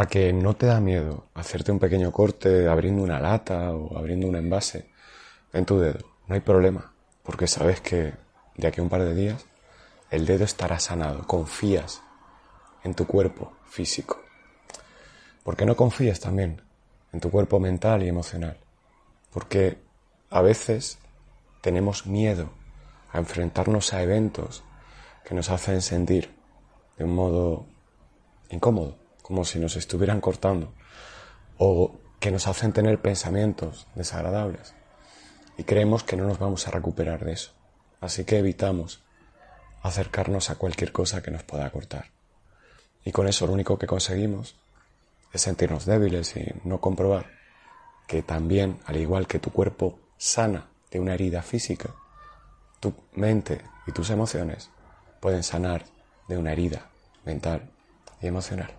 A que no te da miedo hacerte un pequeño corte abriendo una lata o abriendo un envase en tu dedo. No hay problema, porque sabes que de aquí a un par de días el dedo estará sanado. Confías en tu cuerpo físico. Porque no confías también en tu cuerpo mental y emocional. Porque a veces tenemos miedo a enfrentarnos a eventos que nos hacen sentir de un modo incómodo, como si nos estuvieran cortando, o que nos hacen tener pensamientos desagradables. Y creemos que no nos vamos a recuperar de eso. Así que evitamos acercarnos a cualquier cosa que nos pueda cortar. Y con eso lo único que conseguimos es sentirnos débiles y no comprobar que también, al igual que tu cuerpo sana de una herida física, tu mente y tus emociones pueden sanar de una herida mental y emocional.